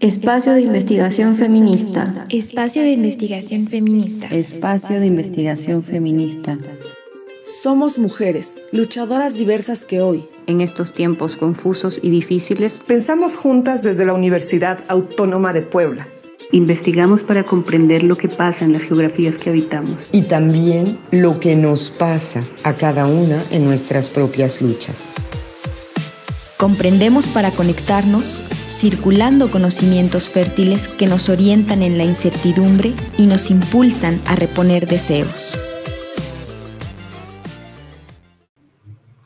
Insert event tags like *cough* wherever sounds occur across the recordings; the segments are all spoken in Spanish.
Espacio de investigación feminista. Espacio de investigación feminista. Espacio de investigación feminista. Somos mujeres, luchadoras diversas que hoy, en estos tiempos confusos y difíciles, pensamos juntas desde la Universidad Autónoma de Puebla. Investigamos para comprender lo que pasa en las geografías que habitamos. Y también lo que nos pasa a cada una en nuestras propias luchas. Comprendemos para conectarnos circulando conocimientos fértiles que nos orientan en la incertidumbre y nos impulsan a reponer deseos.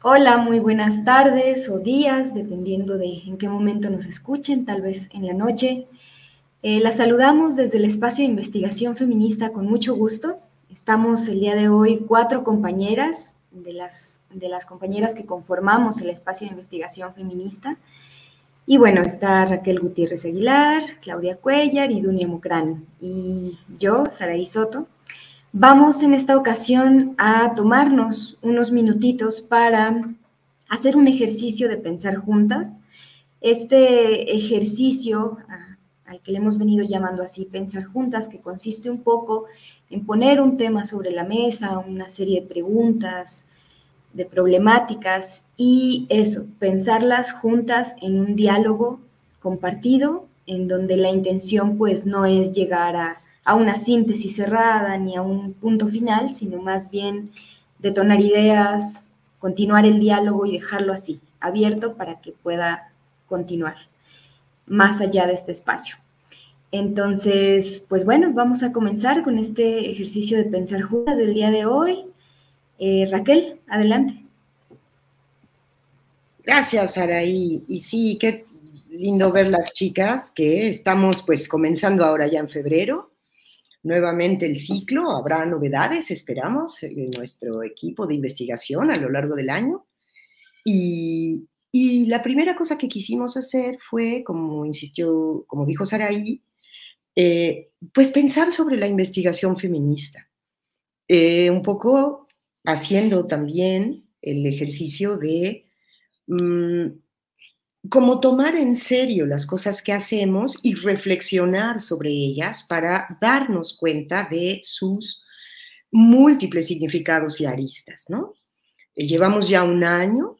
Hola, muy buenas tardes o días, dependiendo de en qué momento nos escuchen, tal vez en la noche. Eh, la saludamos desde el espacio de investigación feminista con mucho gusto. Estamos el día de hoy cuatro compañeras de las, de las compañeras que conformamos el espacio de investigación feminista. Y bueno, está Raquel Gutiérrez Aguilar, Claudia Cuellar y Dunia Mocrani. Y yo, Saraí Soto, vamos en esta ocasión a tomarnos unos minutitos para hacer un ejercicio de pensar juntas. Este ejercicio al que le hemos venido llamando así pensar juntas, que consiste un poco en poner un tema sobre la mesa, una serie de preguntas, de problemáticas y eso, pensarlas juntas en un diálogo compartido, en donde la intención pues no es llegar a, una síntesis cerrada ni a un punto final, sino más bien detonar ideas, continuar el diálogo y dejarlo así, abierto para que pueda continuar más allá de este espacio. Entonces, pues bueno, vamos a comenzar con este ejercicio de pensar juntas del día de hoy. Eh, Raquel, adelante. Gracias, Araí. Y sí, qué lindo ver las chicas que estamos pues comenzando ahora ya en febrero. Nuevamente el ciclo, habrá novedades, esperamos, en nuestro equipo de investigación a lo largo del año. Y, la primera cosa que quisimos hacer fue, como insistió, como dijo Saraí, eh, pues pensar sobre la investigación feminista. Eh, un poco haciendo también el ejercicio de mm, cómo tomar en serio las cosas que hacemos y reflexionar sobre ellas para darnos cuenta de sus múltiples significados y aristas, ¿no? Eh, llevamos ya un año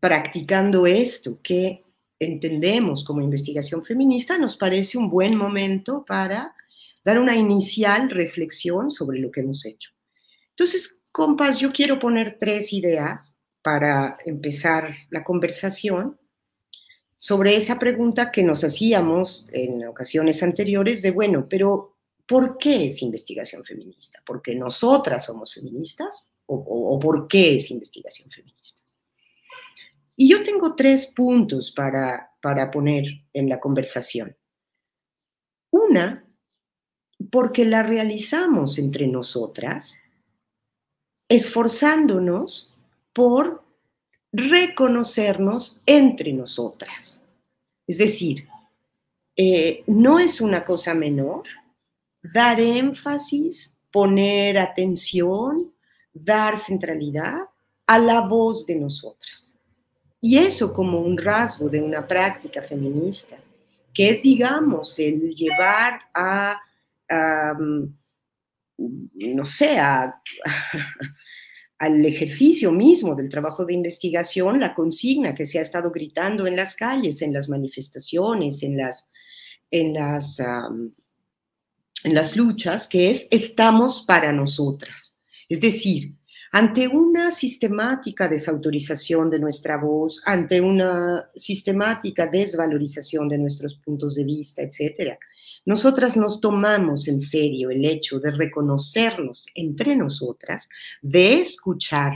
practicando esto que entendemos como investigación feminista, nos parece un buen momento para dar una inicial reflexión sobre lo que hemos hecho. Entonces, Compas, yo quiero poner tres ideas para empezar la conversación sobre esa pregunta que nos hacíamos en ocasiones anteriores de, bueno, pero ¿por qué es investigación feminista? ¿Porque nosotras somos feministas o, por qué es investigación feminista? Y yo tengo tres puntos para, para poner en la conversación. Una, porque la realizamos entre nosotras esforzándonos por reconocernos entre nosotras. Es decir, eh, no es una cosa menor dar énfasis, poner atención, dar centralidad a la voz de nosotras. Y eso como un rasgo de una práctica feminista, que es, digamos, el llevar a, no sé, al ejercicio mismo del trabajo de investigación, la consigna que se ha estado gritando en las calles, en las manifestaciones, en las, en las, en las luchas, que es estamos para nosotras. Es decir, ante una sistemática desautorización de nuestra voz, ante una sistemática desvalorización de nuestros puntos de vista, etcétera, nosotras nos tomamos en serio el hecho de reconocernos entre nosotras, de escuchar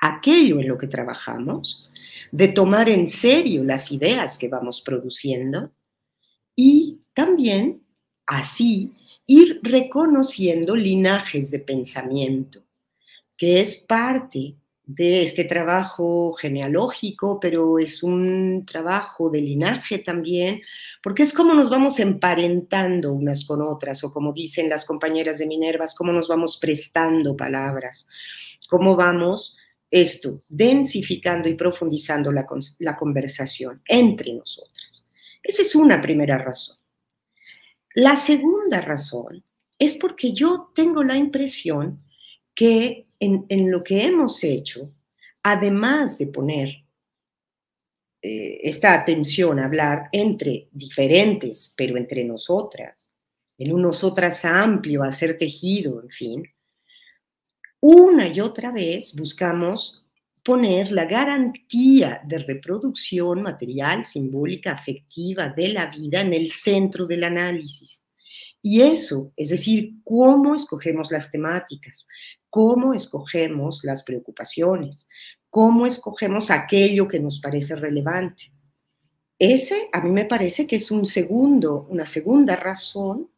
aquello en lo que trabajamos, de tomar en serio las ideas que vamos produciendo y también así ir reconociendo linajes de pensamiento, que es parte de este trabajo genealógico, pero es un trabajo de linaje también, porque es como nos vamos emparentando unas con otras, o como dicen las compañeras de Minervas, cómo nos vamos prestando palabras, cómo vamos esto, densificando y profundizando la, la conversación entre nosotras. Esa es una primera razón. La segunda razón es porque yo tengo la impresión que en, lo que hemos hecho, además de poner eh, esta atención a hablar entre diferentes, pero entre nosotras, en un nosotras amplio, a ser tejido, en fin, una y otra vez buscamos poner la garantía de reproducción material, simbólica, afectiva de la vida en el centro del análisis. Y eso, es decir, cómo escogemos las temáticas, cómo escogemos las preocupaciones, cómo escogemos aquello que nos parece relevante. Ese a mí me parece que es un segundo, una segunda razón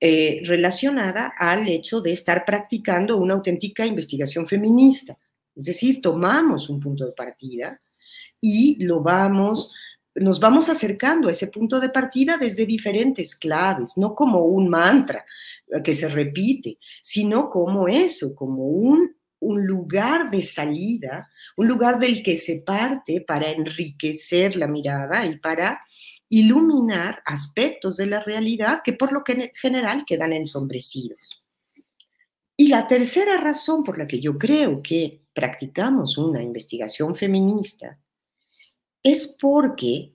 eh, relacionada al hecho de estar practicando una auténtica investigación feminista. Es decir, tomamos un punto de partida y lo vamos nos vamos acercando a ese punto de partida desde diferentes claves, no como un mantra que se repite, sino como eso, como un, un lugar de salida, un lugar del que se parte para enriquecer la mirada y para iluminar aspectos de la realidad que por lo general quedan ensombrecidos. Y la tercera razón por la que yo creo que practicamos una investigación feminista es porque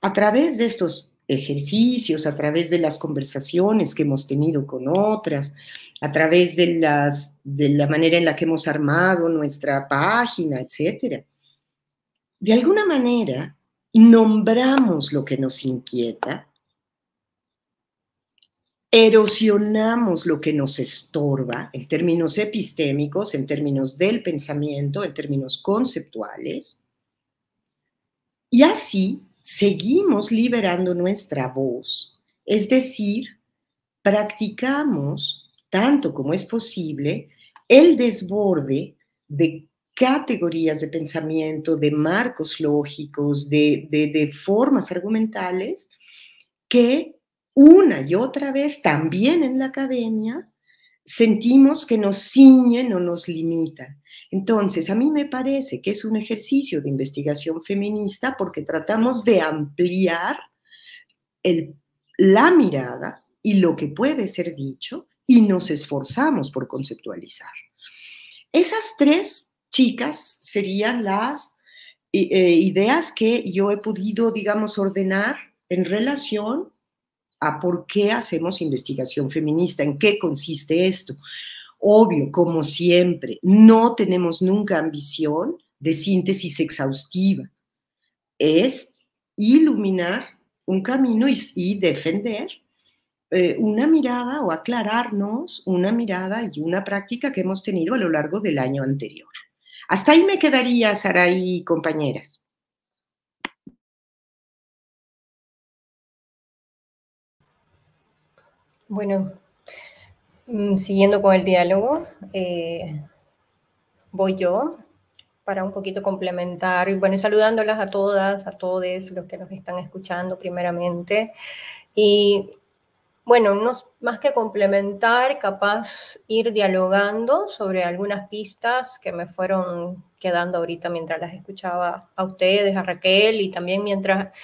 a través de estos ejercicios, a través de las conversaciones que hemos tenido con otras, a través de, las, de la manera en la que hemos armado nuestra página, etc. De alguna manera, nombramos lo que nos inquieta, erosionamos lo que nos estorba en términos epistémicos, en términos del pensamiento, en términos conceptuales, y así seguimos liberando nuestra voz, es decir, practicamos tanto como es posible el desborde de categorías de pensamiento, de marcos lógicos, de, formas argumentales que una y otra vez también en la academia sentimos que nos ciñen o nos limitan. Entonces, a mí me parece que es un ejercicio de investigación feminista porque tratamos de ampliar la mirada y lo que puede ser dicho y nos esforzamos por conceptualizar. Esas tres chicas serían las eh, eh, ideas que yo he podido, digamos, ordenar en relación a por qué hacemos investigación feminista, en qué consiste esto. Obvio, como siempre, no tenemos nunca ambición de síntesis exhaustiva. Es iluminar un camino y, defender eh, una mirada o aclararnos una mirada y una práctica que hemos tenido a lo largo del año anterior. Hasta ahí me quedaría, Saraí y compañeras. Bueno, mm, siguiendo con el diálogo, eh, voy yo para un poquito complementar, y bueno, saludándolas a todas, a todos los que nos están escuchando primeramente. Y bueno, no, más que complementar, capaz ir dialogando sobre algunas pistas que me fueron quedando ahorita mientras las escuchaba a ustedes, a Raquel, y también mientras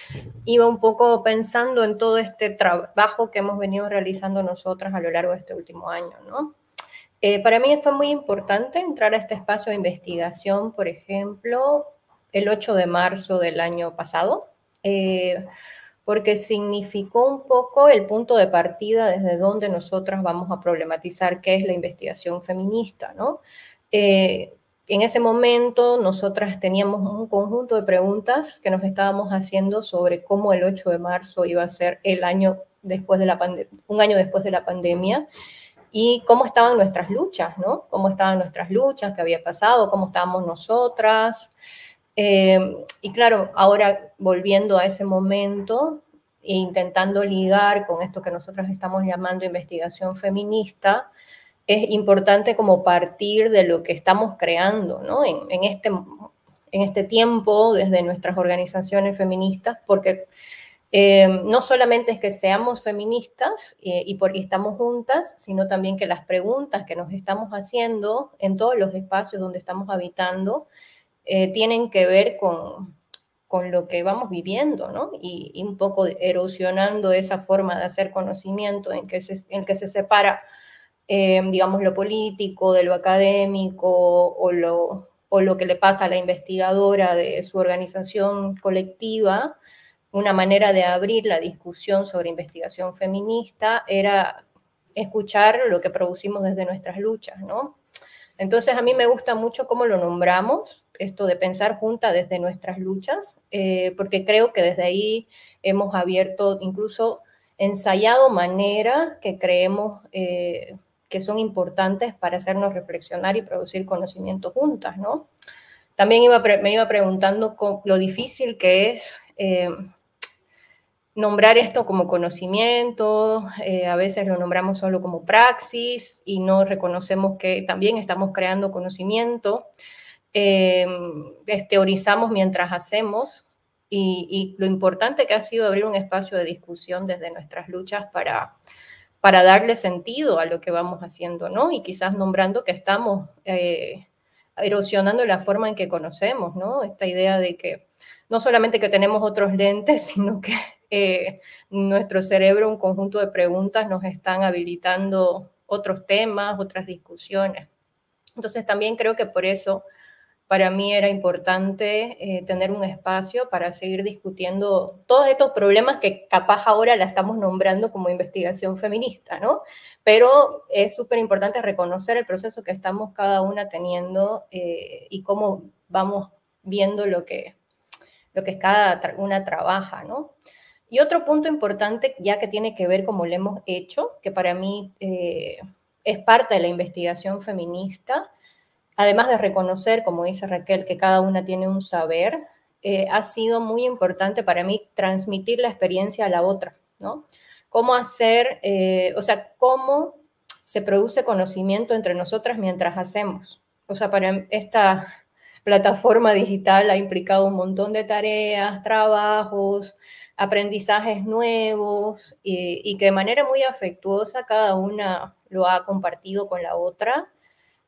iba un poco pensando en todo este trabajo que hemos venido realizando nosotras a lo largo de este último año, ¿no? Eh, para mí fue muy importante entrar a este espacio de investigación, por ejemplo, el 8 de marzo del año pasado. Eh, porque significó un poco el punto de partida desde donde nosotras vamos a problematizar qué es la investigación feminista, ¿no? Eh, en ese momento nosotras teníamos un conjunto de preguntas que nos estábamos haciendo sobre cómo el 8 de marzo iba a ser el año después de la un año después de la pandemia y cómo estaban nuestras luchas, ¿no? Cómo estaban nuestras luchas, qué había pasado, cómo estábamos nosotras. Eh, y claro, ahora volviendo a ese momento e intentando ligar con esto que nosotros estamos llamando investigación feminista, es importante como partir de lo que estamos creando ¿no? en, este, en este tiempo desde nuestras organizaciones feministas, porque eh, no solamente es que seamos feministas eh, y porque estamos juntas, sino también que las preguntas que nos estamos haciendo en todos los espacios donde estamos habitando, eh, tienen que ver con, con lo que vamos viviendo, ¿no? Y, un poco erosionando esa forma de hacer conocimiento en que se, que se separa, eh, digamos, lo político de lo académico o lo, o lo que le pasa a la investigadora de su organización colectiva, una manera de abrir la discusión sobre investigación feminista era escuchar lo que producimos desde nuestras luchas, ¿no? Entonces a mí me gusta mucho cómo lo nombramos, esto de pensar junta desde nuestras luchas, eh, porque creo que desde ahí hemos abierto, incluso ensayado maneras que creemos eh, que son importantes para hacernos reflexionar y producir conocimiento juntas, ¿no? También me iba preguntando lo difícil que es eh, nombrar esto como conocimiento, a veces lo nombramos solo como praxis y no reconocemos que también estamos creando conocimiento, eh, teorizamos mientras hacemos y, lo importante que ha sido abrir un espacio de discusión desde nuestras luchas para, para darle sentido a lo que vamos haciendo, ¿no? Y quizás nombrando que estamos eh, erosionando la forma en que conocemos, ¿no? Esta idea de que no solamente que tenemos otros lentes, *laughs* sino que eh, nuestro cerebro, un conjunto de preguntas nos están habilitando otros temas, otras discusiones. Entonces también creo que por eso para mí era importante eh, tener un espacio para seguir discutiendo todos estos problemas que capaz ahora la estamos nombrando como investigación feminista, ¿no? Pero es súper importante reconocer el proceso que estamos cada una teniendo eh, y cómo vamos viendo lo que, lo que cada una trabaja, ¿no? Y otro punto importante, ya que tiene que ver como lo hemos hecho, que para mí eh, es parte de la investigación feminista, además de reconocer, como dice Raquel, que cada una tiene un saber, eh, ha sido muy importante para mí transmitir la experiencia a la otra, ¿no? Cómo hacer, eh, o sea, cómo se produce conocimiento entre nosotras mientras hacemos. O sea, para esta plataforma digital ha implicado un montón de tareas, trabajos, aprendizajes nuevos y, que de manera muy afectuosa cada una lo ha compartido con la otra.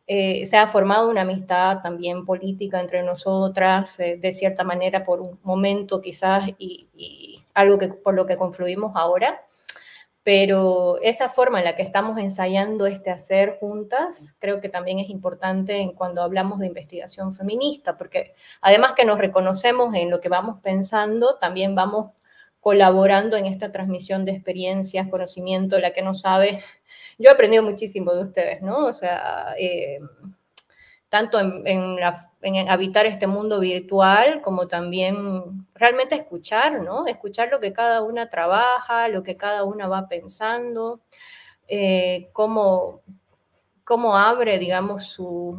Eh, se ha formado una amistad también política entre nosotras, eh, de cierta manera por un momento quizás y, y, algo que, por lo que confluimos ahora. Pero esa forma en la que estamos ensayando este hacer juntas, creo que también es importante en cuando hablamos de investigación feminista, porque además que nos reconocemos en lo que vamos pensando, también vamos colaborando en esta transmisión de experiencias, conocimiento, la que no sabe. Yo he aprendido muchísimo de ustedes, ¿no? O sea, eh, tanto en, habitar este mundo virtual como también realmente escuchar, ¿no? Escuchar lo que cada una trabaja, lo que cada una va pensando, eh, cómo, cómo, abre, digamos, sus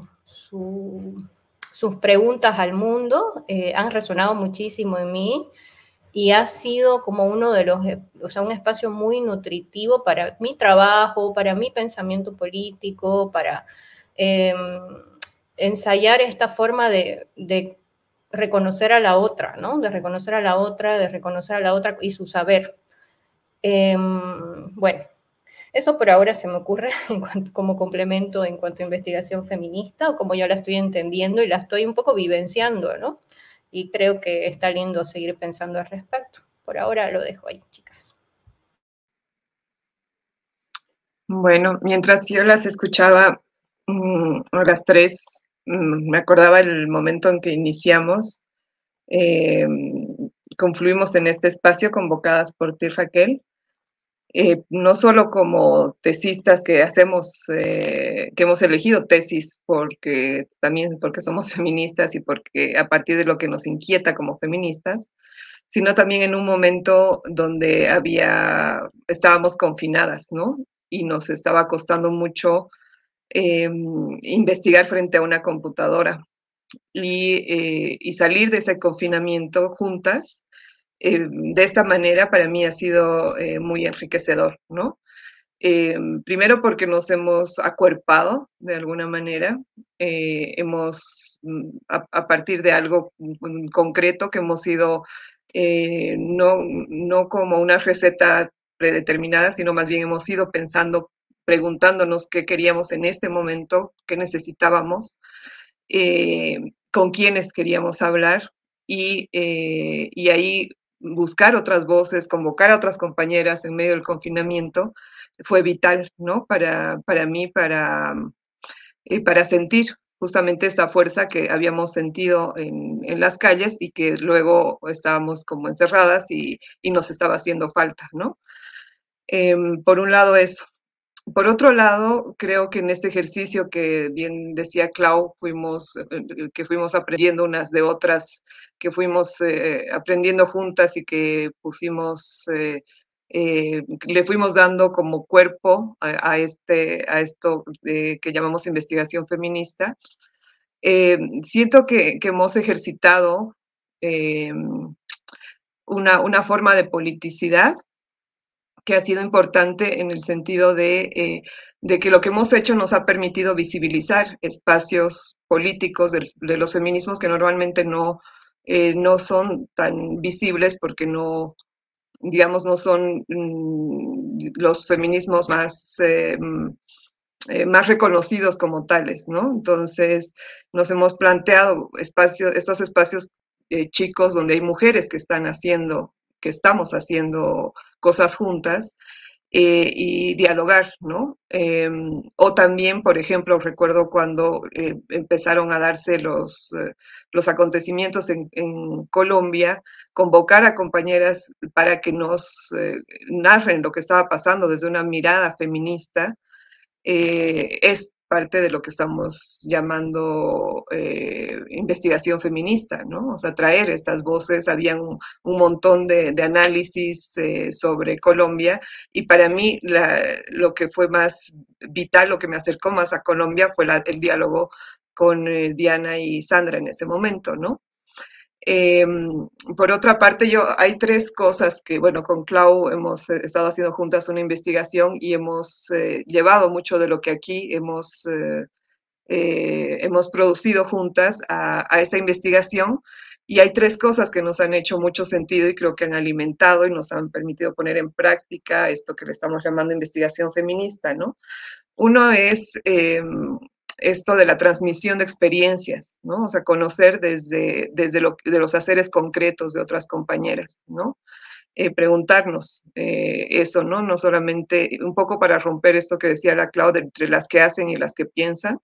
preguntas al mundo. Eh, han resonado muchísimo en mí y ha sido como uno de los, o sea, un espacio muy nutritivo para mi trabajo, para mi pensamiento político, para em, ensayar esta forma de, reconocer a la otra, ¿no? De reconocer a la otra, de reconocer a la otra y su saber. Em, bueno, eso por ahora se me ocurre *laughs* como complemento en cuanto a investigación feminista o como yo la estoy entendiendo y la estoy un poco vivenciando, ¿no? Y creo que está lindo seguir pensando al respecto. Por ahora lo dejo ahí, chicas. Bueno, mientras yo las escuchaba, mm, las tres, mm, me acordaba el momento en que iniciamos, em, confluimos en este espacio convocadas por ti, Raquel, eh, no solo como tesistas que hacemos, eh, que hemos elegido tesis porque también porque somos *laughs* feministas y porque a partir de lo que nos inquieta como feministas, sino también en un momento donde había, estábamos confinadas, ¿no? Y nos estaba costando mucho em, investigar frente a una computadora y, eh, y salir de ese confinamiento juntas eh, de esta manera para mí ha sido eh, muy enriquecedor, ¿no? Eh, primero porque nos hemos acuerpado de alguna manera, hemos, mm, a, partir de algo mm, concreto que hemos ido, no, no como una receta predeterminada, sino más bien hemos ido pensando, preguntándonos qué queríamos en este momento, qué necesitábamos, con quiénes queríamos hablar y, y ahí buscar otras voces, convocar a otras compañeras en medio del confinamiento, fue vital, ¿no? Para, para mí, para, para sentir justamente esta fuerza que habíamos sentido en, en, las calles y que luego estábamos como encerradas y, y nos estaba haciendo falta, ¿no? Eh, por un lado eso. Por otro lado, creo que en este ejercicio que bien decía Clau, fuimos, eh, que fuimos aprendiendo unas de otras, que fuimos eh, aprendiendo juntas y que pusimos, eh, eh le fuimos dando como cuerpo a, este, a esto que llamamos investigación feminista. siento que, hemos ejercitado una forma de politicidad que ha sido importante en el sentido de, eh, de, que lo que hemos hecho nos ha permitido visibilizar espacios políticos de, los feminismos que normalmente no, eh, no son tan visibles porque no, digamos, no son mm, los feminismos más, eh, mm, más reconocidos como tales, ¿no? Entonces, nos hemos planteado espacios, estos espacios chicos donde hay mujeres que están haciendo, estamos haciendo cosas juntas eh, y dialogar, ¿no? Eh, o también, por ejemplo, recuerdo cuando eh, empezaron a darse los, eh, los acontecimientos en, en, Colombia, convocar a compañeras para que nos narren lo que estaba pasando desde una mirada feminista. Es parte de lo que estamos llamando eh, investigación feminista, ¿no? O sea, traer estas voces, había un, montón de, análisis eh, sobre Colombia y para mí lo que fue más vital, lo que me acercó más a Colombia fue la, el diálogo con eh, Diana y Sandra en ese momento, ¿no? Eh, por otra parte, yo hay tres cosas que, bueno, con Clau hemos eh, estado haciendo juntas una investigación y hemos eh, llevado mucho de lo que aquí hemos, eh, eh, hemos producido juntas a, a, esa investigación. Y hay tres cosas que nos han hecho mucho sentido y creo que han alimentado y nos han permitido poner en práctica esto que le estamos llamando investigación feminista, ¿no? Uno es em, esto de la transmisión de experiencias, ¿no? O sea, conocer desde, desde lo, de los haceres concretos de otras compañeras, ¿no? Eh, preguntarnos eh, eso, ¿no? No solamente un poco para romper esto que decía la Claudia, entre las que hacen y las que piensan,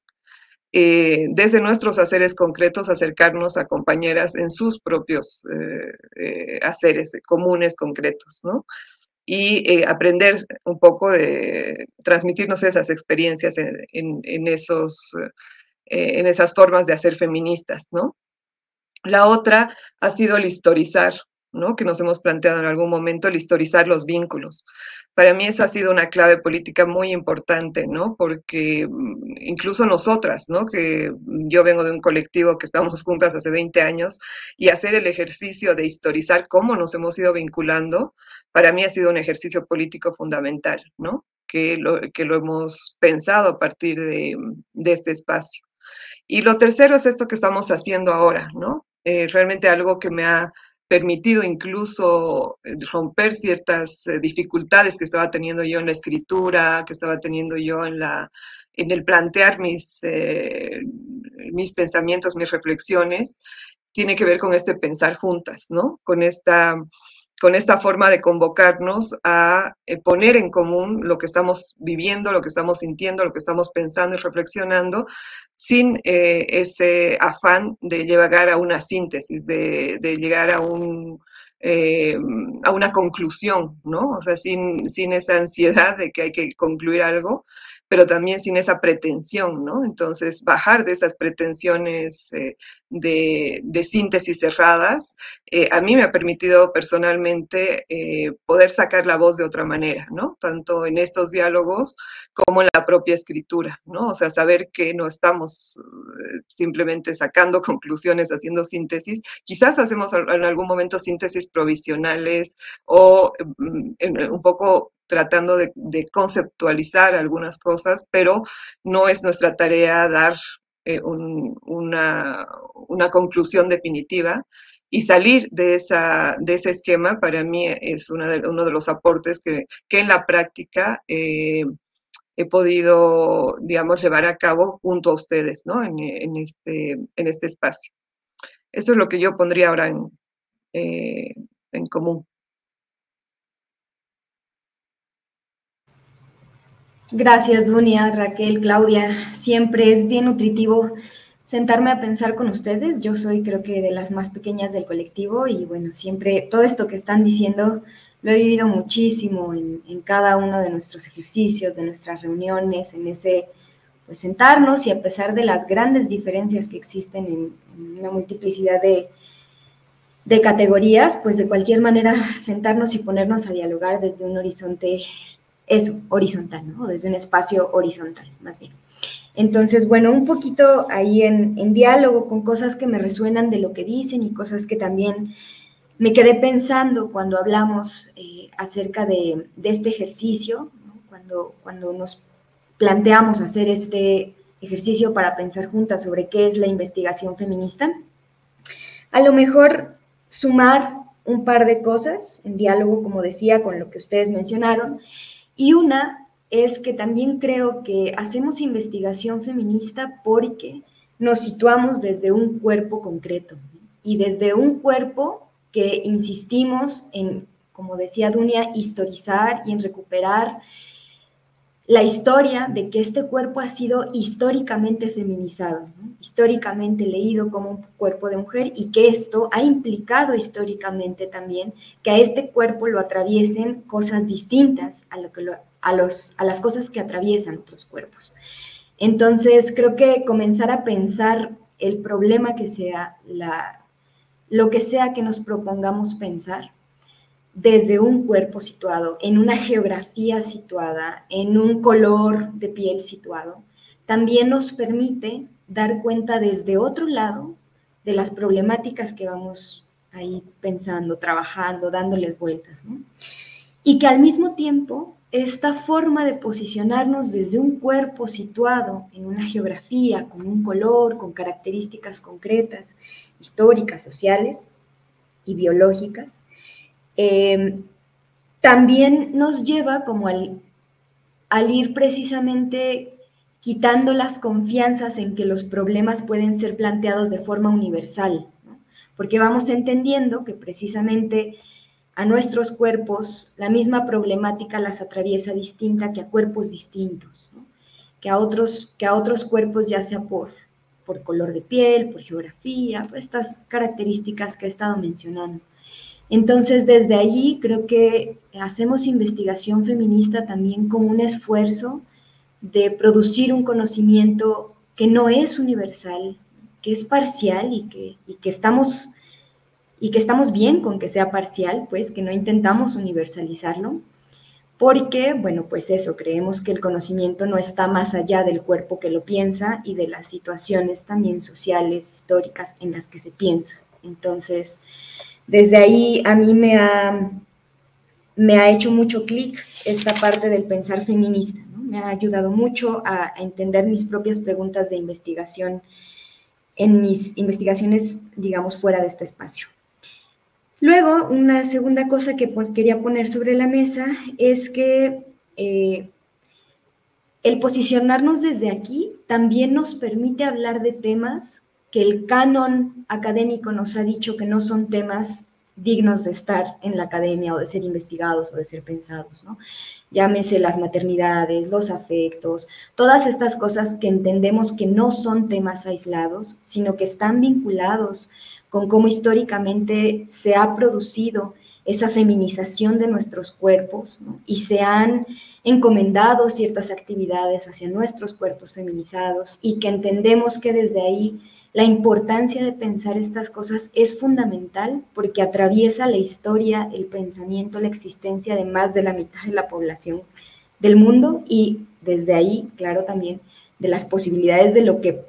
eh, desde nuestros haceres concretos acercarnos a compañeras en sus propios eh, haceres comunes, concretos, ¿no? Y eh, aprender un poco de transmitirnos esas experiencias en, esos, eh, en esas formas de hacer feministas, ¿no? La otra ha sido el historizar, ¿no? Que nos hemos planteado en algún momento, el historizar los vínculos. Para mí esa ha sido una clave política muy importante, ¿no? Porque mm, incluso nosotras, ¿no? Que yo vengo de un colectivo que estamos juntas hace 20 años y hacer el ejercicio de historizar cómo nos hemos ido vinculando, para mí ha sido un ejercicio político fundamental, ¿no? Que lo, que lo hemos pensado a partir de, de este espacio. Y lo tercero es esto que estamos haciendo ahora, ¿no? Eh, realmente algo que me ha permitido incluso eh, romper ciertas eh, dificultades que estaba teniendo yo en la escritura, que estaba teniendo yo en, la, en el plantear mis, eh, mis pensamientos, mis reflexiones, tiene que ver con este pensar juntas, ¿no? Con esta con esta forma de convocarnos a eh, poner en común lo que estamos viviendo, lo que estamos sintiendo, lo que estamos pensando y reflexionando, sin eh, ese afán de llegar a una síntesis, de, llegar a un, eh, a una conclusión, ¿no? O sea, sin, sin esa ansiedad de que hay que concluir algo, pero también sin esa pretensión, ¿no? Entonces, bajar de esas pretensiones eh, de, de, síntesis cerradas, eh, a mí me ha permitido personalmente eh, poder sacar la voz de otra manera, ¿no? Tanto en estos diálogos como en la propia escritura, ¿no? O sea, saber que no estamos eh, simplemente sacando *laughs* conclusiones, haciendo síntesis, quizás hacemos en algún momento síntesis provisionales o mm, un poco tratando de, conceptualizar algunas cosas, pero no es nuestra tarea dar eh, un, una, una, conclusión definitiva. Y salir de, esa, de ese esquema para mí es de, uno de los aportes que, que en la práctica eh, he podido, digamos, llevar a cabo junto a ustedes, ¿no? En, en, este, en este espacio. Eso es lo que yo pondría ahora en, eh, en común. Gracias, Dunia, Raquel, Claudia. Siempre es bien nutritivo sentarme a pensar con ustedes. Yo soy creo que de las más pequeñas del colectivo y bueno, siempre todo esto que están diciendo lo he vivido muchísimo en, cada uno de nuestros ejercicios, de nuestras reuniones, en ese pues sentarnos y a pesar de las grandes diferencias que existen en, una multiplicidad de, de categorías, pues de cualquier manera sentarnos y ponernos a dialogar desde un horizonte eso, horizontal, ¿no? Desde un espacio horizontal, más bien. Entonces, bueno, un poquito ahí en, diálogo con cosas que me resuenan de lo que dicen y cosas que también me quedé pensando cuando hablamos eh, acerca de, este ejercicio, cuando, cuando nos planteamos hacer este ejercicio para pensar juntas sobre qué es la investigación feminista. A lo mejor sumar un par de cosas en diálogo, como decía, con lo que ustedes mencionaron, y una es que también creo que hacemos investigación feminista porque nos situamos desde un cuerpo concreto y desde un cuerpo que insistimos en, como decía Dunia, historizar y en recuperar la historia de que este cuerpo ha sido históricamente feminizado, históricamente leído como un cuerpo de mujer y que esto ha implicado históricamente también que a este cuerpo lo atraviesen cosas distintas a, lo que a, los, a las cosas que atraviesan otros cuerpos. Entonces, creo que comenzar a pensar el problema que sea, la, lo que sea que nos propongamos pensar, desde un cuerpo situado, en una geografía situada, en un color de piel situado, también nos permite dar cuenta desde otro lado de las problemáticas que vamos ahí pensando, trabajando, dándoles vueltas. Y que al mismo tiempo, esta forma de posicionarnos desde un cuerpo situado en una geografía, con un color, con características concretas, históricas, sociales y biológicas, Em, también nos lleva como al, ir precisamente quitando las confianzas en que los problemas pueden ser planteados de forma universal, porque vamos entendiendo que precisamente a nuestros cuerpos la misma problemática las atraviesa distinta que a cuerpos distintos, que, a otros, que a otros cuerpos ya sea por, por color de piel, por geografía, por estas características que he estado mencionando. Entonces, desde allí creo que hacemos investigación feminista también como un esfuerzo de producir un conocimiento que no es universal, que es parcial y que, estamos y que estamos bien con que sea parcial, pues que no intentamos universalizarlo, porque, bueno, pues eso, creemos que el conocimiento no está más allá del cuerpo que lo piensa y de las situaciones también sociales, históricas en las que se piensa. Entonces, desde ahí a mí me ha, me ha hecho mucho clic esta parte del pensar feminista. Me ha ayudado mucho a, entender mis propias preguntas de investigación en mis investigaciones, digamos, fuera de este espacio. Luego, una segunda cosa que quería poner sobre la mesa es que eh, el posicionarnos desde aquí también nos permite hablar de temas que el canon académico nos ha dicho que no son temas dignos de estar en la academia o de ser investigados o de ser pensados. Llámese las maternidades, los afectos, todas estas cosas que entendemos que no son temas aislados, sino que están vinculados con cómo históricamente se ha producido esa feminización de nuestros cuerpos y se han encomendado ciertas actividades hacia nuestros cuerpos feminizados y que entendemos que desde ahí la importancia de pensar estas cosas es fundamental porque atraviesa la historia, el pensamiento, la existencia de más de la mitad de la población del mundo y desde ahí, claro, también de las posibilidades de lo que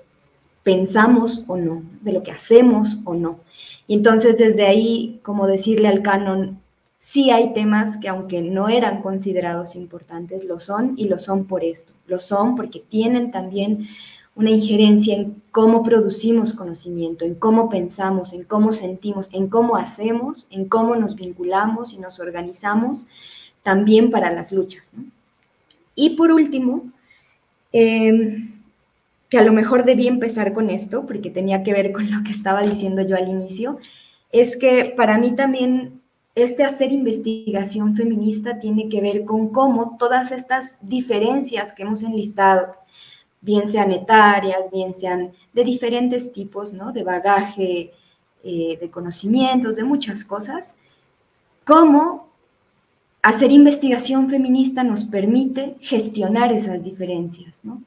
pensamos o no, de lo que hacemos o no. Y entonces desde ahí, como decirle al canon, sí hay temas que aunque no eran considerados importantes, lo son y lo son por esto. Lo son porque tienen también una injerencia en cómo producimos conocimiento, en cómo pensamos, en cómo sentimos, en cómo hacemos, en cómo nos vinculamos y nos organizamos también para las luchas. Y por último, em, que a lo mejor debí empezar con esto, porque tenía que ver con lo que estaba diciendo yo al inicio, es que para mí también este hacer investigación feminista tiene que ver con cómo todas estas diferencias que hemos enlistado, bien sean etarias, bien sean de diferentes tipos, ¿no? De bagaje, eh, de conocimientos, de muchas cosas, cómo hacer investigación feminista nos permite gestionar esas diferencias, ¿no?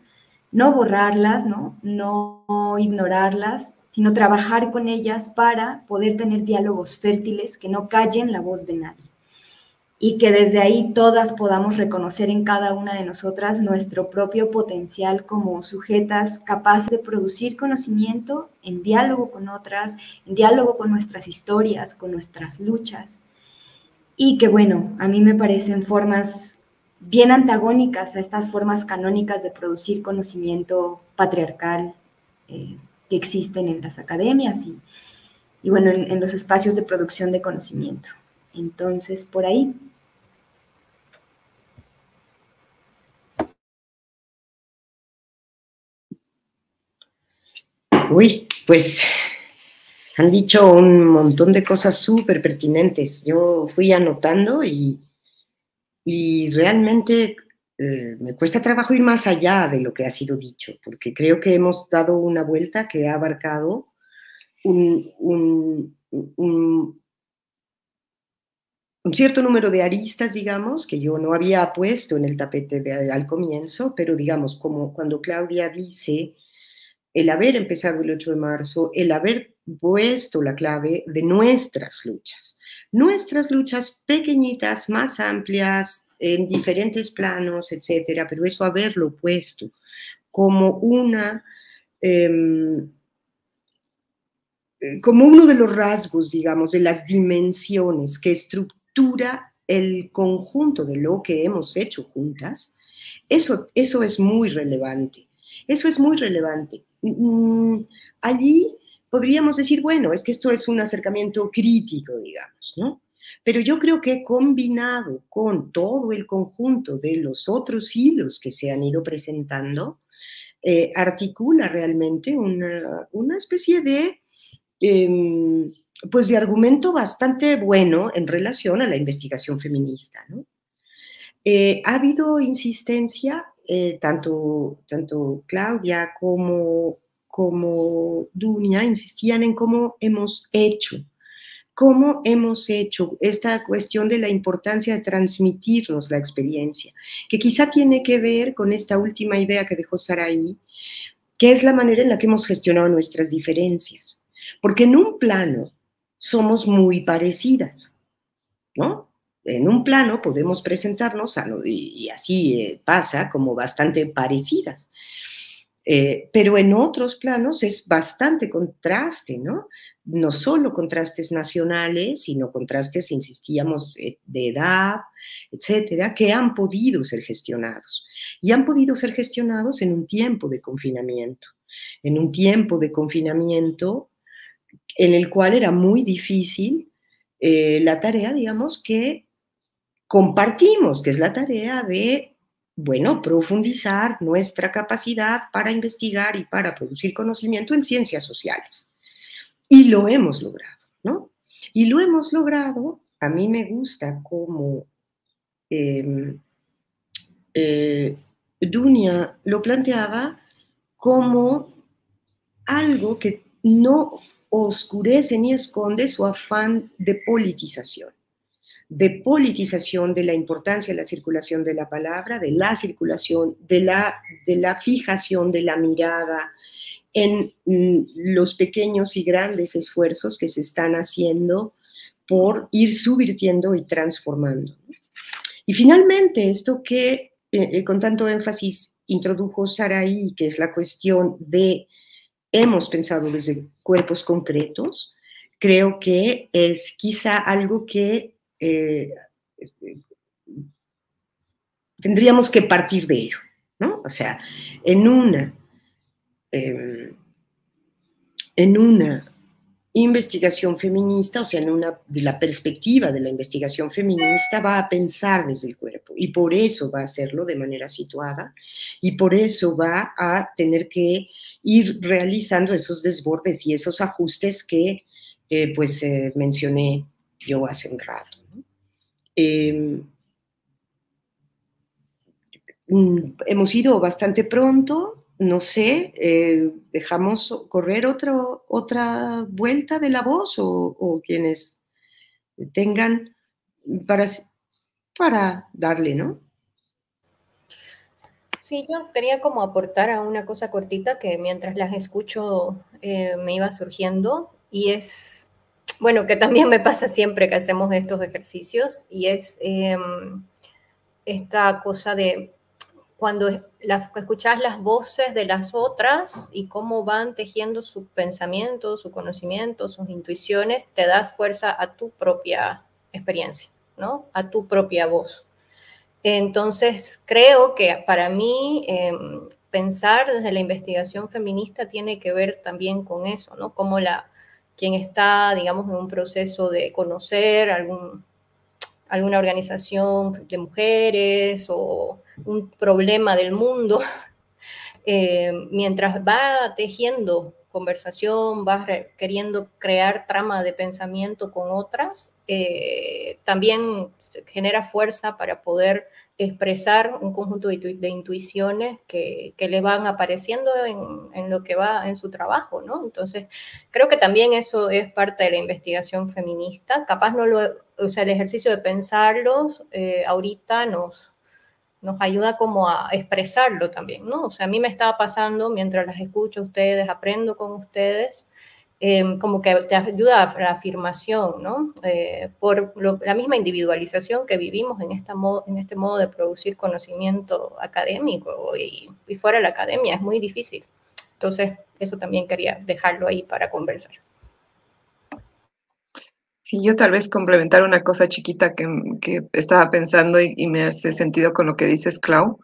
No borrarlas, ¿no? No ignorarlas, sino trabajar con ellas para poder tener diálogos fértiles que no callen la voz de nadie y que desde ahí todas podamos reconocer en cada una de nosotras nuestro propio potencial como sujetas capaces de producir conocimiento en diálogo con otras, en diálogo con nuestras historias, con nuestras luchas, y que bueno, a mí me parecen formas bien antagónicas a estas formas canónicas de producir conocimiento patriarcal eh, que existen en las academias y, y bueno, en, los espacios de producción de conocimiento. Entonces, por ahí. Uy, pues han dicho un montón de cosas súper pertinentes. Yo fui anotando y, y realmente eh, me cuesta trabajo ir más allá de lo que ha sido dicho, porque creo que hemos dado una vuelta que ha abarcado un, un, un, cierto número de aristas, digamos, que yo no había puesto en el tapete de, al comienzo, pero digamos, como cuando Claudia dice el haber empezado el 8 de marzo, el haber puesto la clave de nuestras luchas, nuestras luchas pequeñitas, más amplias, en diferentes planos, etcétera, pero eso haberlo puesto como una, em, como uno de los rasgos, digamos, de las dimensiones que estructura el conjunto de lo que hemos hecho juntas, eso, eso es muy relevante. Eso es muy relevante. Mm, allí podríamos decir, bueno, es que esto es un acercamiento crítico, digamos, ¿no? Pero yo creo que combinado con todo el conjunto de los otros hilos que se han ido presentando, eh, articula realmente una, especie de, em, pues de argumento bastante bueno en relación a la investigación feminista. Eh, ha habido insistencia, eh, tanto, Claudia como, como Dunia insistían en cómo hemos hecho cómo hemos hecho esta cuestión de la importancia de transmitirnos la experiencia, que quizá tiene que ver con esta última idea que dejó Saraí, que es la manera en la que hemos gestionado nuestras diferencias. Porque en un plano somos muy parecidas, ¿no? En un plano podemos presentarnos, y así eh, pasa, como bastante parecidas. Eh, pero en otros planos es bastante contraste, ¿no? No solo contrastes nacionales, sino contrastes, insistíamos, eh, de edad, etcétera, que han podido ser gestionados. Y han podido ser gestionados en un tiempo de confinamiento, en un tiempo de confinamiento en el cual era muy difícil la tarea, digamos, que compartimos, que es la tarea de bueno, profundizar nuestra capacidad para investigar y para producir conocimiento en ciencias sociales. Y lo hemos logrado, ¿no? Y lo hemos logrado, a mí me gusta como em, eh, Dunia lo planteaba como algo que no oscurece ni esconde su afán de politización de politización de la importancia de la circulación de la palabra, de la circulación, de la, de la fijación de la mirada en mm, los pequeños y grandes esfuerzos que se están haciendo por ir subvirtiendo y transformando. Y finalmente, esto que eh, eh, con tanto énfasis introdujo Saraí, que es la cuestión de hemos pensado desde cuerpos concretos, creo que es quizá algo que eh, tendríamos que partir de ello, ¿no? O sea, en una, em, en una investigación feminista, o sea, en una, de la perspectiva de la investigación feminista, va a pensar desde el cuerpo. y por eso va a hacerlo de manera situada y por eso va a tener que ir realizando esos desbordes y esos ajustes que eh, pues eh, mencioné yo hace un rato. Em, hemos ido bastante pronto, no sé, eh, dejamos correr otra vuelta de la voz o, o quienes tengan para, para darle, ¿no? Sí, yo quería como aportar a una cosa cortita que mientras las escucho eh, me iba surgiendo y es, bueno, que también me pasa siempre que hacemos estos ejercicios y es em, esta cosa de cuando escuchas las voces de las otras y cómo van tejiendo sus pensamientos, su conocimiento, sus intuiciones, te das fuerza a tu propia experiencia, ¿no? A tu propia voz. Entonces, creo que para mí em, pensar desde la investigación feminista tiene que ver también con eso, ¿no? Como la, quien está, digamos, en un proceso de conocer algún, alguna organización de mujeres o un problema del mundo, *laughs* eh, mientras va tejiendo conversación, vas queriendo crear trama de pensamiento con otras, eh, también genera fuerza para poder expresar un conjunto de, intuiciones que, le van apareciendo en, lo que va en su trabajo, ¿no? Entonces, creo que también eso es parte de la investigación feminista. Capaz no lo, o sea, el ejercicio de pensarlos eh, ahorita nos, nos ayuda como a expresarlo también, ¿no? O sea, a mí me estaba pasando mientras las escucho a ustedes, aprendo con ustedes, em, como que te ayuda a la afirmación, ¿no? Eh, por la misma individualización que vivimos en, este modo de producir conocimiento académico y, y fuera de la academia, es muy difícil. Entonces, eso también quería dejarlo ahí para conversar. Sí, yo tal vez complementar una cosa chiquita que, estaba pensando y, me hace sentido con lo que dices, Clau,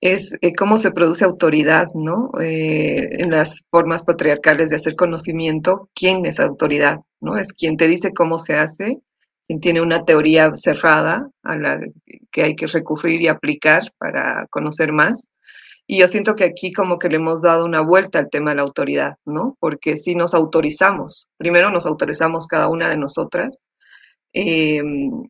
es eh, cómo se produce autoridad, ¿no? Eh, en las formas patriarcales de hacer conocimiento, ¿quién es autoridad? ¿No? Es quien te dice cómo se hace, quien tiene una teoría cerrada a la que hay que recurrir y aplicar para conocer más y yo siento que aquí como que le hemos dado una vuelta al tema de la autoridad, ¿no? Porque si nos autorizamos, primero nos autorizamos cada una de nosotras eh,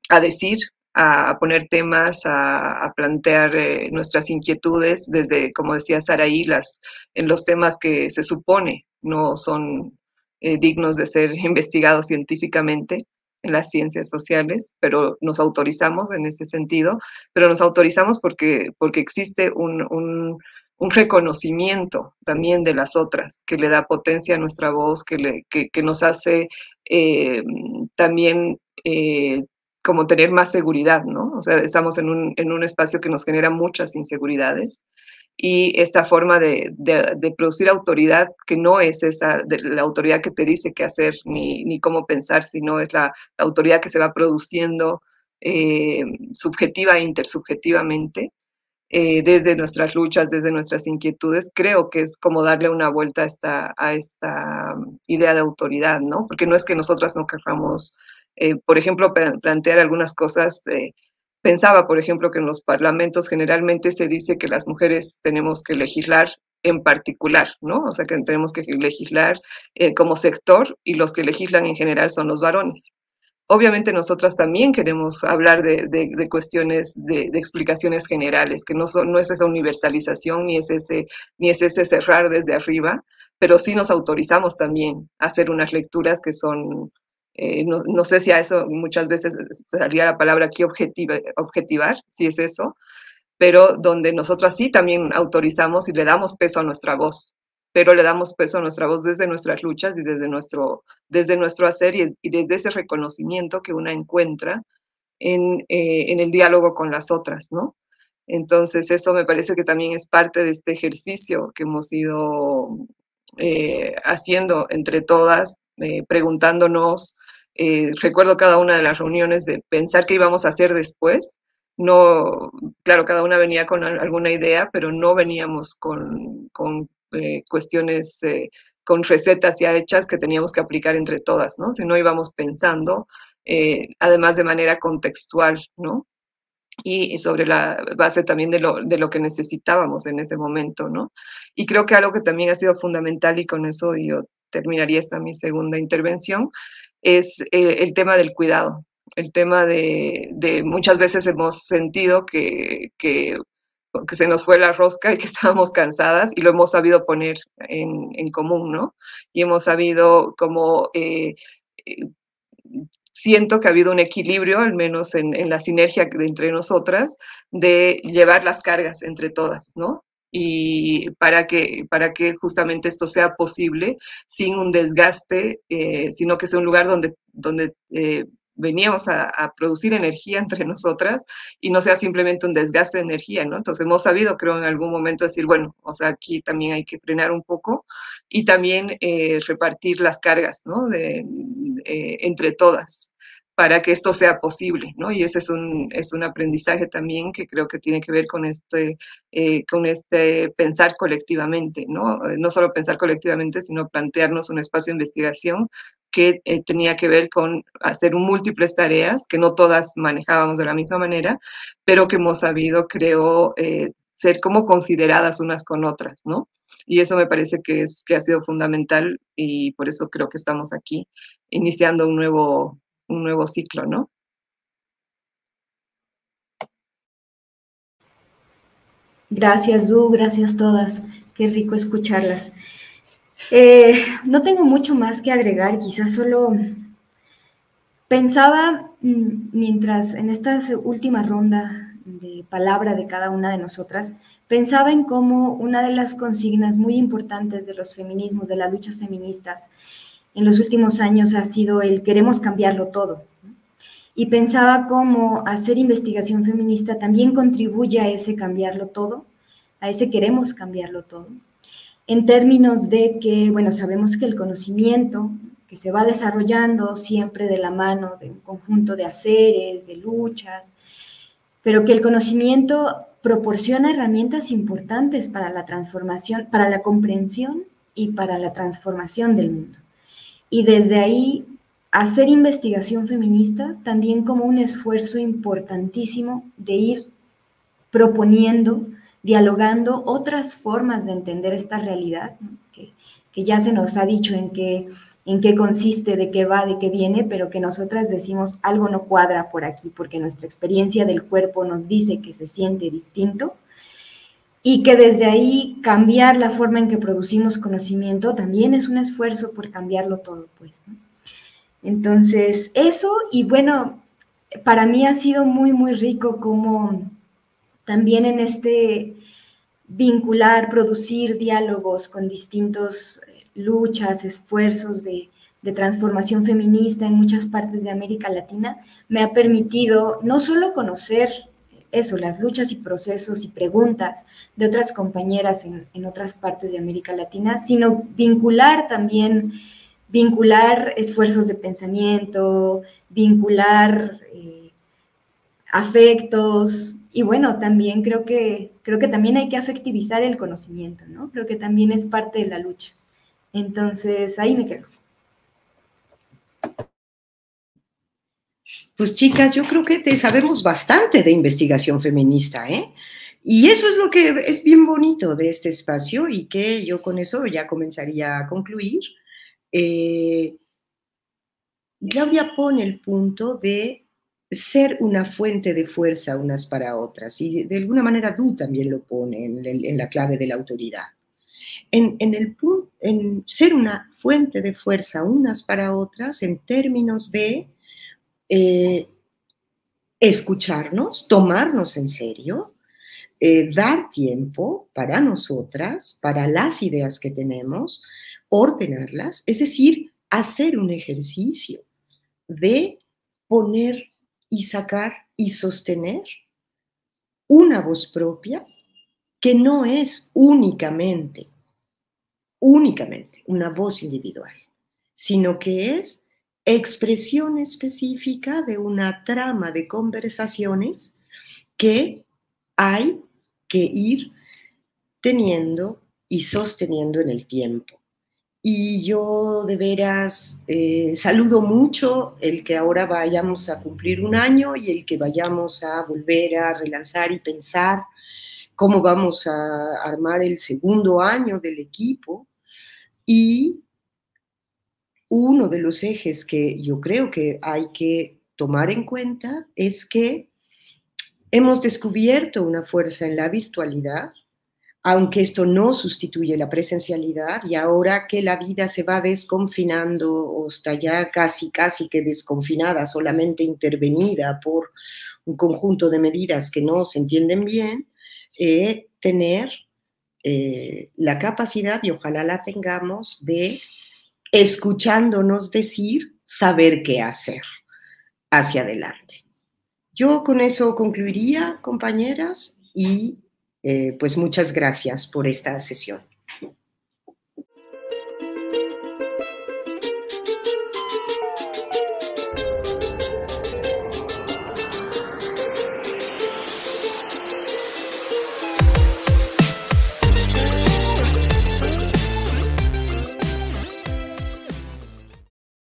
a decir, a, poner temas, a, plantear eh, nuestras inquietudes desde, como decía Saraí, las, en los temas que se supone no son eh, dignos de ser *laughs* investigados científicamente en las ciencias sociales, pero nos autorizamos en ese sentido, pero nos autorizamos porque, porque existe un, reconocimiento también de las otras, que le da potencia a nuestra voz, que, le, que, nos hace eh, también como tener más seguridad, ¿no? O sea, estamos en un, en un espacio que nos genera muchas inseguridades y esta forma de, producir autoridad que no es esa, de la autoridad que te dice qué hacer ni, ni cómo pensar, sino es la, autoridad que se va produciendo eh, subjetiva e intersubjetivamente eh, desde nuestras luchas, desde nuestras inquietudes, creo que es como darle una vuelta a esta, a esta idea de autoridad, ¿no? Porque no es que nosotras no querramos, eh, por ejemplo, plantear algunas cosas Pensaba, por ejemplo, que en los parlamentos generalmente se dice que las mujeres tenemos que legislar en particular, ¿no? O sea, que tenemos que legislar eh, como sector y los que legislan en general son los varones. Obviamente nosotras también queremos hablar de, cuestiones, de, explicaciones generales, que no, son, no es esa universalización ni es, ese, ni es ese cerrar desde arriba, pero sí nos autorizamos también a hacer unas lecturas que son eh, no, sé si a eso muchas veces salía la palabra aquí objetivar, si es eso, pero donde nosotros sí también autorizamos y le damos peso a nuestra voz, pero le damos peso a nuestra voz desde nuestras luchas y desde nuestro, desde nuestro hacer y, desde ese reconocimiento que una encuentra en, eh, en, el diálogo con las otras, ¿no? Entonces, eso me parece que también es parte de este ejercicio que hemos ido eh, haciendo entre todas, preguntándonos eh, recuerdo cada una de las reuniones de pensar qué íbamos a hacer después. No, claro, cada una venía con alguna idea, pero no veníamos con, con eh, cuestiones, eh, con recetas ya hechas que teníamos que aplicar entre todas, ¿no? Si no íbamos pensando, además de manera contextual, ¿no? y sobre la base también de lo, de lo que necesitábamos en ese momento, ¿no? Y creo que algo que también ha sido fundamental, y con eso yo terminaría esta mi segunda intervención, es eh, el tema del cuidado, el tema de, de muchas veces hemos sentido que, que, que, se nos fue la rosca y que *laughs* estábamos cansadas y lo hemos sabido poner en, en común, ¿no? Y hemos sabido como... Eh, eh siento que ha habido un equilibrio, al menos en, en la sinergia entre nosotras, de llevar las cargas entre todas, ¿no? Y para que, para que justamente esto sea posible sin un desgaste, eh, sino que sea un lugar donde, donde eh, veníamos a, a, producir energía entre *laughs* nosotras y no sea simplemente un desgaste de energía, ¿no? Entonces hemos sabido, creo, en algún momento decir, bueno, o sea, aquí también hay que frenar un poco y también eh, repartir las cargas, ¿no? De, eh, entre todas para que esto sea posible, ¿no? Y ese es un, es un aprendizaje también que creo que tiene que ver con este, eh, con este pensar colectivamente, ¿no? No solo pensar colectivamente, sino plantearnos un espacio de investigación que eh, tenía que ver con hacer múltiples tareas que no todas manejábamos de la misma manera, pero que hemos sabido, creo, eh, ser como consideradas unas con otras, ¿no? Y eso me parece que, es, que ha sido fundamental y por eso creo que estamos aquí iniciando un nuevo, un nuevo ciclo, ¿no? Gracias, Du, gracias todas. Qué rico escucharlas. Eh, no tengo mucho más que agregar, quizás solo pensaba mm, mientras en esta última ronda de palabra de cada una de nosotras, pensaba en cómo una de las consignas muy importantes de los feminismos, de las luchas feministas, en los últimos años ha sido el queremos cambiarlo todo. Y pensaba cómo hacer investigación feminista también contribuye a ese cambiarlo todo, a ese queremos cambiarlo todo, en términos de que, bueno, sabemos que el conocimiento que se va desarrollando siempre de la mano de un conjunto de haceres, de luchas, pero que el conocimiento proporciona herramientas importantes para la transformación, para la comprensión y para la transformación del mundo. Y desde ahí hacer investigación feminista también como un esfuerzo importantísimo de ir proponiendo, dialogando otras formas de entender esta realidad, que, que, ya se nos ha dicho en qué, en qué consiste, de qué va, de qué viene, pero que nosotras decimos algo no cuadra por aquí, porque nuestra experiencia del cuerpo nos dice que se siente distinto y que desde ahí cambiar la forma en que producimos conocimiento también es un esfuerzo por cambiarlo todo, pues. Entonces, eso y bueno, para mí ha sido muy, muy rico como también en este vincular, producir diálogos con distintos eh, luchas, esfuerzos de transformación feminista en muchas partes de América Latina, me ha permitido no solo conocer eso, las luchas y procesos y preguntas de otras compañeras en, en otras partes de América Latina, sino vincular también, vincular esfuerzos de pensamiento, vincular eh, afectos, y bueno, también creo que, creo que también hay que afectivizar el conocimiento, ¿no? Creo que también es parte de la lucha. Entonces, ahí me quedo. Pues chicas, yo creo que te sabemos bastante de investigación feminista, ¿eh? Y eso es lo que es bien bonito de este espacio y que yo con eso ya comenzaría a concluir. Eh, Claudia pone el punto de ser una fuente de fuerza unas para otras y de alguna manera tú también lo pone en, la clave de la autoridad. En, en, el, en ser una fuente de fuerza unas para otras en términos de eh, escucharnos, tomarnos en serio, eh, dar tiempo para nosotras, para las ideas que tenemos, ordenarlas, es decir, hacer un ejercicio de poner y sacar y sostener una voz propia que no es únicamente, únicamente una voz individual, sino que es expresión específica de una trama de conversaciones que hay que ir teniendo y sosteniendo en el tiempo. y yo de veras eh, saludo mucho el que ahora vayamos a cumplir un año y el que vayamos a volver a relanzar y pensar cómo vamos a armar el segundo año del equipo. Y uno de los ejes que yo creo que hay que tomar en cuenta es que hemos descubierto una fuerza en la virtualidad aunque esto no sustituye la presencialidad y ahora que la vida se va desconfinando o está ya casi, casi que desconfinada, solamente intervenida por un conjunto de medidas que no se entienden bien, eh, tener eh, la capacidad, y ojalá la tengamos, de, escuchándonos decir, saber qué hacer hacia adelante. Yo con eso concluiría, compañeras, y eh, pues muchas gracias por esta sesión.